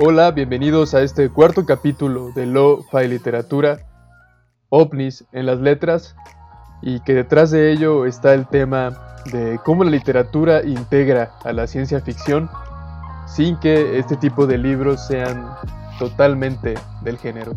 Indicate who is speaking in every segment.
Speaker 1: Hola, bienvenidos a este cuarto capítulo de Lo-Fi Literatura, OVNIs en las letras, y que detrás de ello está el tema de cómo la literatura integra a la ciencia ficción sin que este tipo de libros sean totalmente del género.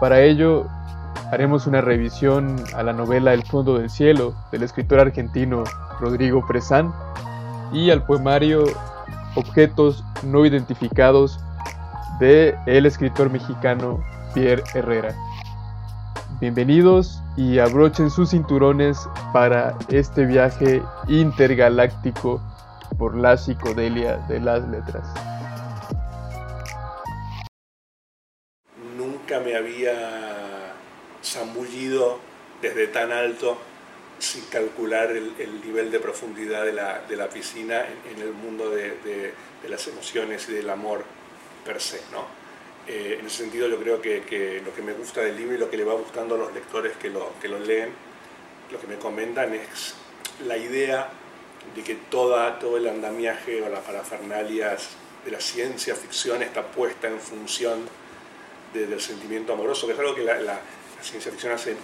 Speaker 1: Para ello haremos una revisión a la novela El fondo del cielo del escritor argentino Rodrigo Presán y al poemario objetos no identificados de el escritor mexicano Pierre Herrera. Bienvenidos y abrochen sus cinturones para este viaje intergaláctico por la psicodelia de las letras.
Speaker 2: Nunca me había zambullido desde tan alto sin calcular el, nivel de profundidad de la, de la piscina en, el mundo de, de, las emociones y del amor per se. ¿no? Eh, en ese sentido yo creo que, que, lo que me gusta del libro y lo que le va gustando a los lectores que lo, que lo leen, lo que me comentan es la idea de que toda, todo el andamiaje o las parafernalias de la ciencia ficción está puesta en función del sentimiento amoroso, que es algo que la, la ciencia ficción hace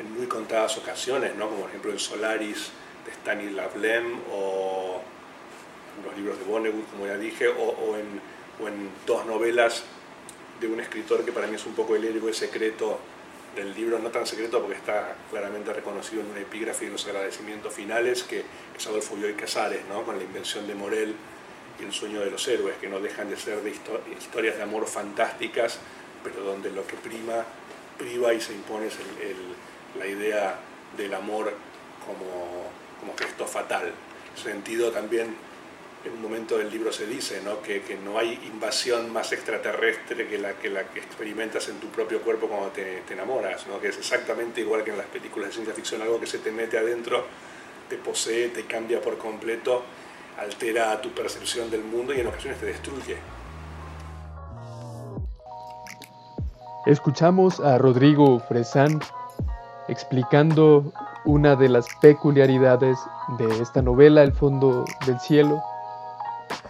Speaker 2: en muy contadas ocasiones, ¿no? como por ejemplo en Solaris de Stanislav Lem o los libros de Vonnegut, como ya dije, o, en, en, dos novelas de un escritor que para mí es un poco el héroe secreto del libro, no tan secreto porque está claramente reconocido en un epígrafe y los agradecimientos finales, que es Adolfo Bioy Casares, ¿no? con la invención de Morel y el sueño de los héroes, que no dejan de ser de historias de amor fantásticas, pero donde lo que prima, priva y se impone es el la idea del amor como, como gesto fatal. sentido también en un momento del libro se dice ¿no? Que, que, no hay invasión más extraterrestre que la, que la que experimentas en tu propio cuerpo cuando te, enamoras, ¿no? que es exactamente igual que en las películas de ciencia ficción, algo que se te mete adentro, te posee, te cambia por completo, altera tu percepción del mundo y en ocasiones te destruye.
Speaker 1: Escuchamos a Rodrigo Fresán explicando una de las peculiaridades de esta novela, El fondo del cielo,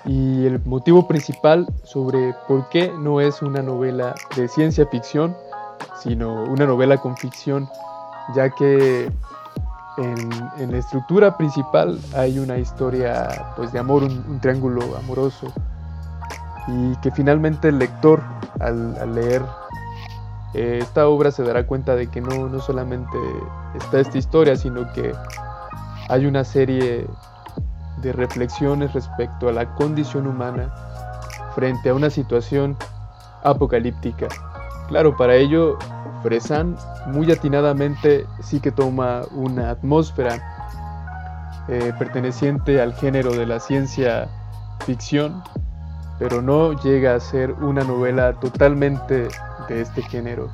Speaker 1: y el motivo principal sobre por qué no es una novela de ciencia ficción, sino una novela con ficción, ya que en, la estructura principal hay una historia pues, de amor, un, triángulo amoroso, y que finalmente el lector al leer eh, esta obra se dará cuenta de que no, no solamente está esta historia, sino que hay una serie de reflexiones respecto a la condición humana frente a una situación apocalíptica. Claro, para ello, Fresan muy atinadamente sí que toma una atmósfera eh, perteneciente al género de la ciencia ficción, pero no llega a ser una novela totalmente de este género.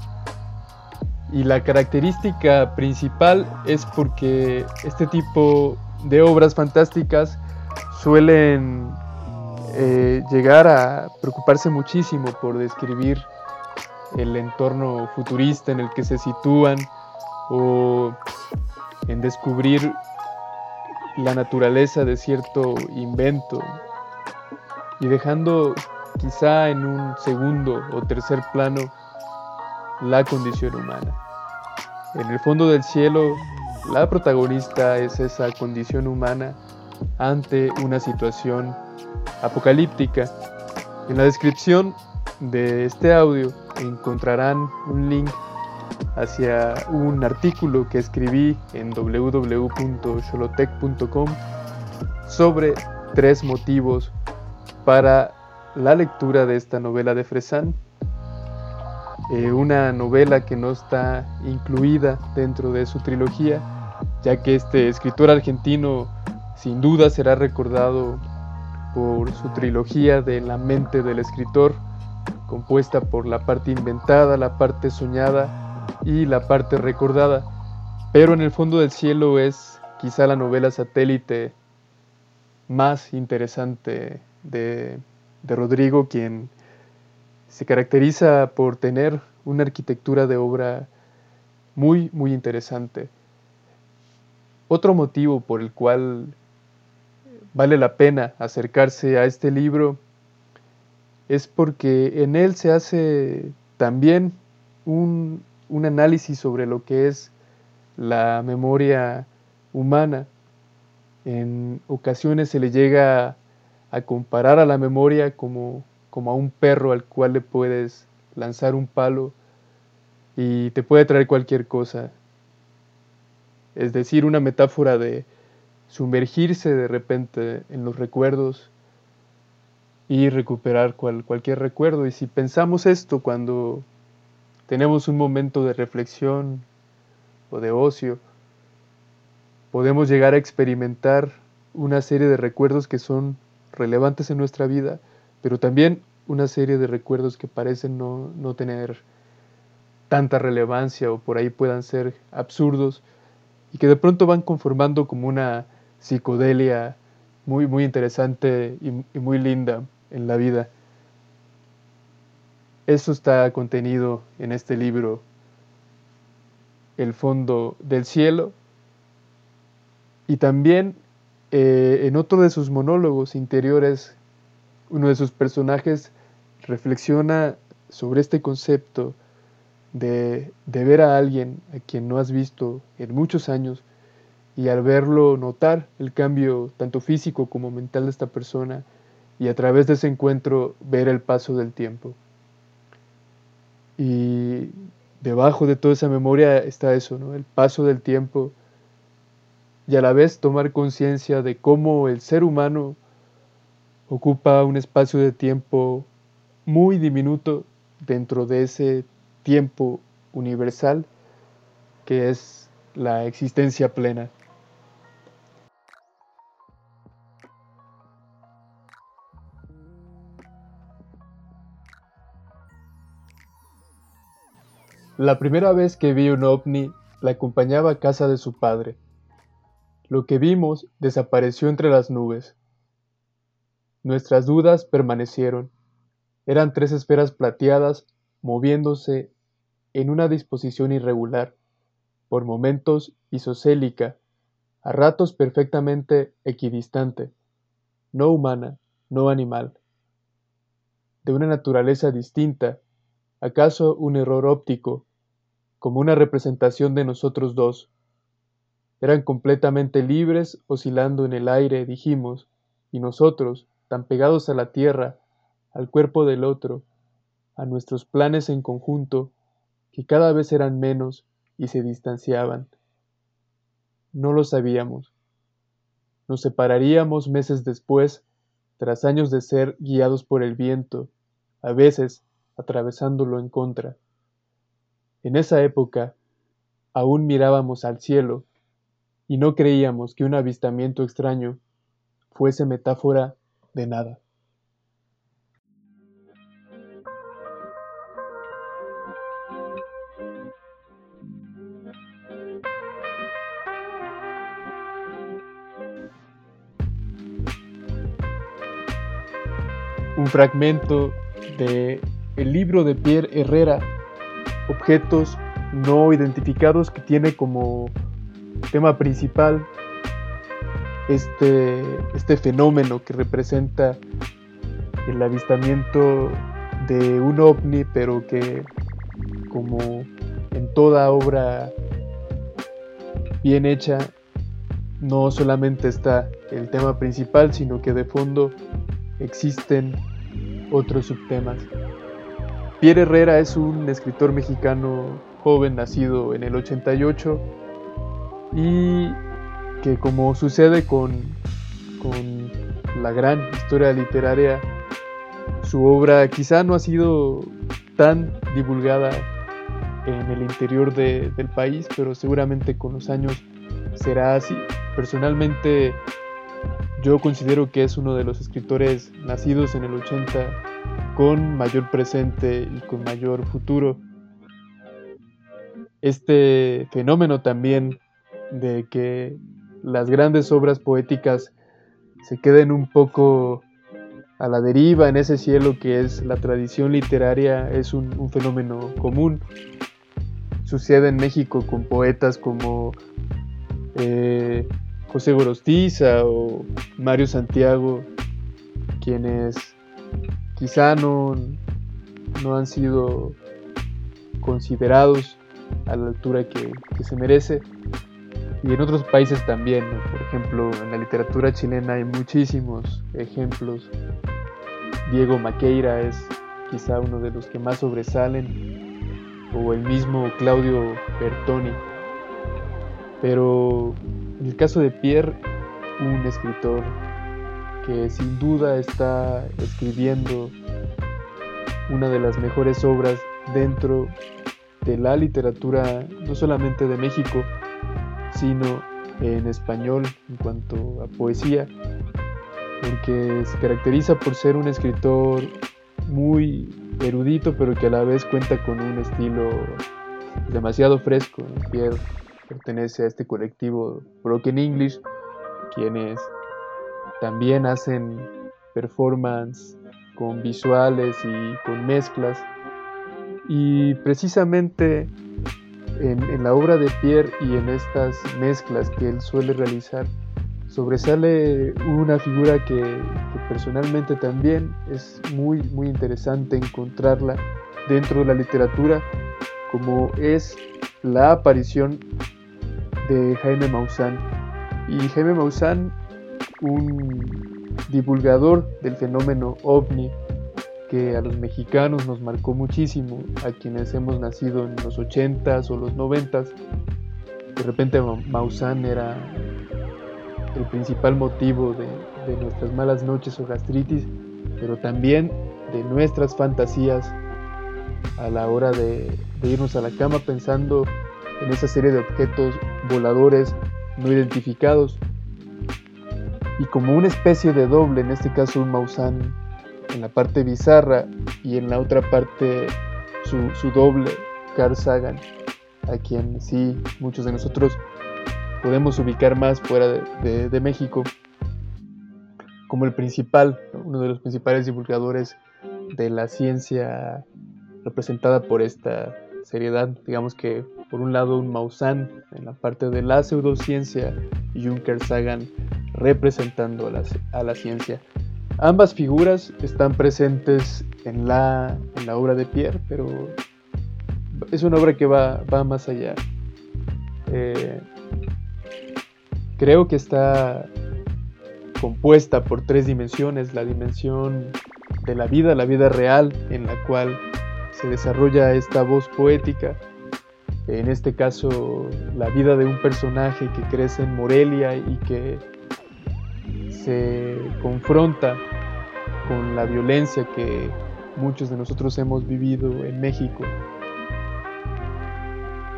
Speaker 1: Y la característica principal es porque este tipo de obras fantásticas suelen eh, llegar a preocuparse muchísimo por describir el entorno futurista en el que se sitúan o en descubrir la naturaleza de cierto invento y dejando quizá en un segundo o tercer plano la condición humana. En el fondo del cielo, la protagonista es esa condición humana ante una situación apocalíptica. En la descripción de este audio encontrarán un link hacia un artículo que escribí en www.xolotec.com sobre tres motivos para la lectura de esta novela de Fresán, eh, una novela que no está incluida dentro de su trilogía, ya que este escritor argentino sin duda será recordado por su trilogía de La mente del escritor, compuesta por la parte inventada, la parte soñada y la parte recordada. Pero en el fondo del cielo es quizá la novela satélite más interesante de, Rodrigo, quien se caracteriza por tener una arquitectura de obra muy, muy interesante. Otro motivo por el cual vale la pena acercarse a este libro es porque en él se hace también un, análisis sobre lo que es la memoria humana. En ocasiones se le llega a comparar a la memoria como, como a un perro al cual le puedes lanzar un palo y te puede traer cualquier cosa. Es decir, una metáfora de sumergirse de repente en los recuerdos y recuperar cualquier recuerdo. Y si pensamos esto cuando tenemos un momento de reflexión o de ocio, podemos llegar a experimentar una serie de recuerdos que son relevantes en nuestra vida, pero también una serie de recuerdos que parecen no, no tener tanta relevancia o por ahí puedan ser absurdos y que de pronto van conformando como una psicodelia muy, muy interesante y, muy linda en la vida. Eso está contenido en este libro, El fondo del cielo, y también eh, en otro de sus monólogos interiores, uno de sus personajes reflexiona sobre este concepto de, de, ver a alguien a quien no has visto en muchos años y al verlo notar el cambio tanto físico como mental de esta persona y a través de ese encuentro ver el paso del tiempo. Y debajo de toda esa memoria está eso, ¿no? el paso del tiempo y a la vez tomar conciencia de cómo el ser humano ocupa un espacio de tiempo muy diminuto dentro de ese tiempo universal que es la existencia plena. La primera vez que vi un ovni la acompañaba a casa de su padre. Lo que vimos desapareció entre las nubes. Nuestras dudas permanecieron. Eran tres esferas plateadas moviéndose en una disposición irregular, por momentos isocélica, a ratos perfectamente equidistante, no humana, no animal, de una naturaleza distinta, acaso un error óptico, como una representación de nosotros dos. Eran completamente libres, oscilando en el aire, dijimos, y nosotros, tan pegados a la tierra, al cuerpo del otro, a nuestros planes en conjunto, que cada vez eran menos y se distanciaban. No lo sabíamos. Nos separaríamos meses después, tras años de ser guiados por el viento, a veces atravesándolo en contra. En esa época aún mirábamos al cielo y no creíamos que un avistamiento extraño fuese metáfora de nada. Un fragmento de el libro de Pierre Herrera objetos no identificados que tiene como tema principal este, este fenómeno que representa el avistamiento de un ovni, pero que como en toda obra bien hecha, no solamente está el tema principal, sino que de fondo existen otros subtemas. Pierre Herrera es un escritor mexicano joven, nacido en el 88, y que como sucede con, con la gran historia literaria, su obra quizá no ha sido tan divulgada en el interior del país, pero seguramente con los años será así. Personalmente yo considero que es uno de los escritores nacidos en el 80 con mayor presente y con mayor futuro. Este fenómeno también de que las grandes obras poéticas se queden un poco a la deriva en ese cielo que es la tradición literaria es un, fenómeno común. Sucede en México con poetas como eh, José Gorostiza o Mario Santiago, quienes quizá no, no han sido considerados a la altura que, se merece. Y en otros países también, por ejemplo, en la literatura chilena hay muchísimos ejemplos. Diego Maqueira es quizá uno de los que más sobresalen, o el mismo Claudio Bertoni. Pero en el caso de Pierre, un escritor que sin duda está escribiendo una de las mejores obras dentro de la literatura, no solamente de México, sino en español en cuanto a poesía, porque se caracteriza por ser un escritor muy erudito, pero que a la vez cuenta con un estilo demasiado fresco. Pierre pertenece a este colectivo Broken English, quienes también hacen performance con visuales y con mezclas. Y precisamente en, la obra de Pierre y en estas mezclas que él suele realizar, sobresale una figura que, personalmente también es muy, muy interesante encontrarla dentro de la literatura, como es la aparición de Jaime Maussan. Y Jaime Maussan, un divulgador del fenómeno ovni, que a los mexicanos nos marcó muchísimo, a quienes hemos nacido en los 80s o los 90s. De repente Maussan era el principal motivo de, nuestras malas noches o gastritis, pero también de nuestras fantasías a la hora de, irnos a la cama pensando en esa serie de objetos voladores no identificados. Y como una especie de doble, en este caso un Maussan en la parte bizarra y en la otra parte su, doble, Carl Sagan, a quien sí muchos de nosotros podemos ubicar más fuera de, México como el principal, uno de los principales divulgadores de la ciencia representada por esta seriedad. Digamos que por un lado un Maussan en la parte de la pseudociencia y un Sagan representando a la ciencia. Ambas figuras están presentes en la, en la obra de Pierre, pero es una obra que va, va más allá. Eh, creo que está compuesta por tres dimensiones, la dimensión de la vida, la vida real en la cual se desarrolla esta voz poética, en este caso la vida de un personaje que crece en Morelia y que se confronta con la violencia que muchos de nosotros hemos vivido en México.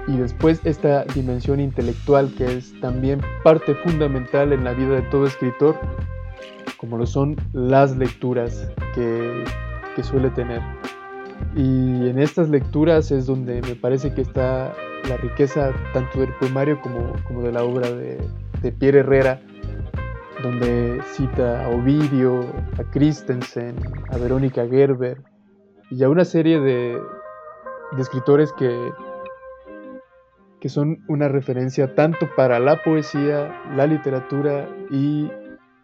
Speaker 1: Y después esta dimensión intelectual que es también parte fundamental en la vida de todo escritor, como lo son las lecturas que, suele tener. Y en estas lecturas es donde me parece que está la riqueza tanto del poemario como, como de la obra de Pierre Herrera, donde cita a Ovidio, a Christensen, a Verónica Gerber y a una serie de, escritores que, que son una referencia tanto para la poesía, la literatura y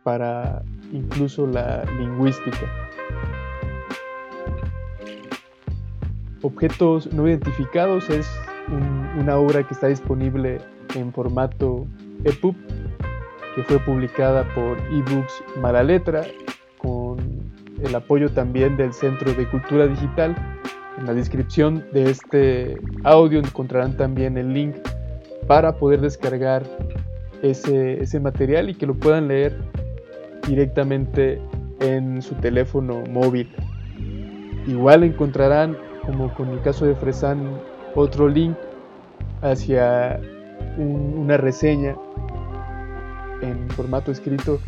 Speaker 1: para incluso la lingüística. Objetos no identificados es una obra que está disponible en formato EPUB que fue publicada por eBooks Mala Letra, con el apoyo también del Centro de Cultura Digital. En la descripción de este audio encontrarán también el link para poder descargar ese, ese material y que lo puedan leer directamente en su teléfono móvil. Igual encontrarán, como con el caso de Fresan, otro link hacia una reseña en formato escrito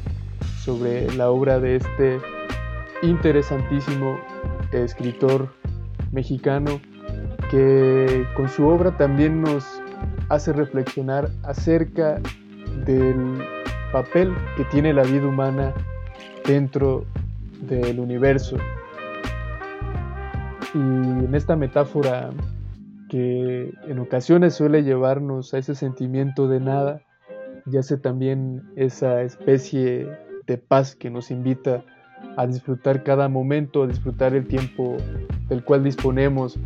Speaker 1: sobre la obra de este interesantísimo escritor mexicano que con su obra también nos hace reflexionar acerca del papel que tiene la vida humana dentro del universo. Y en esta metáfora que en ocasiones suele llevarnos a ese sentimiento de nada, yace también esa especie de paz que nos invita a disfrutar cada momento, a disfrutar el tiempo del cual disponemos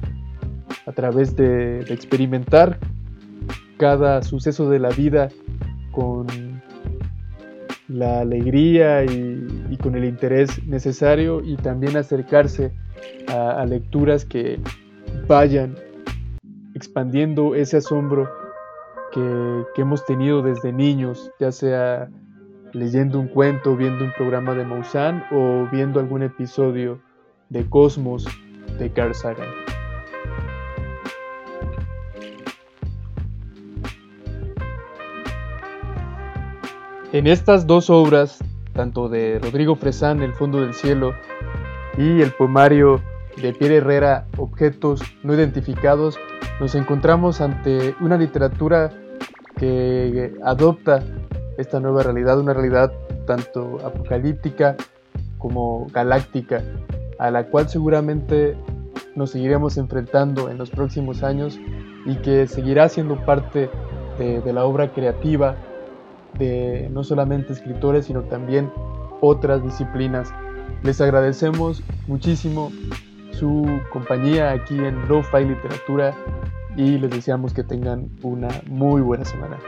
Speaker 1: a través de, experimentar cada suceso de la vida con la alegría y, con el interés necesario y también acercarse a, lecturas que vayan expandiendo ese asombro que, hemos tenido desde niños, ya sea leyendo un cuento, viendo un programa de Maussan o viendo algún episodio de Cosmos de Carl Sagan. En estas dos obras, tanto de Rodrigo Fresán, El fondo del cielo, y el poemario de Pierre Herrera, Objetos no identificados, nos encontramos ante una literatura que adopta esta nueva realidad, una realidad tanto apocalíptica como galáctica, a la cual seguramente nos seguiremos enfrentando en los próximos años y que seguirá siendo parte de, de la obra creativa de no solamente escritores, sino también otras disciplinas. Les agradecemos muchísimo su compañía aquí en Lo-Fi Literatura y les deseamos que tengan una muy buena semana.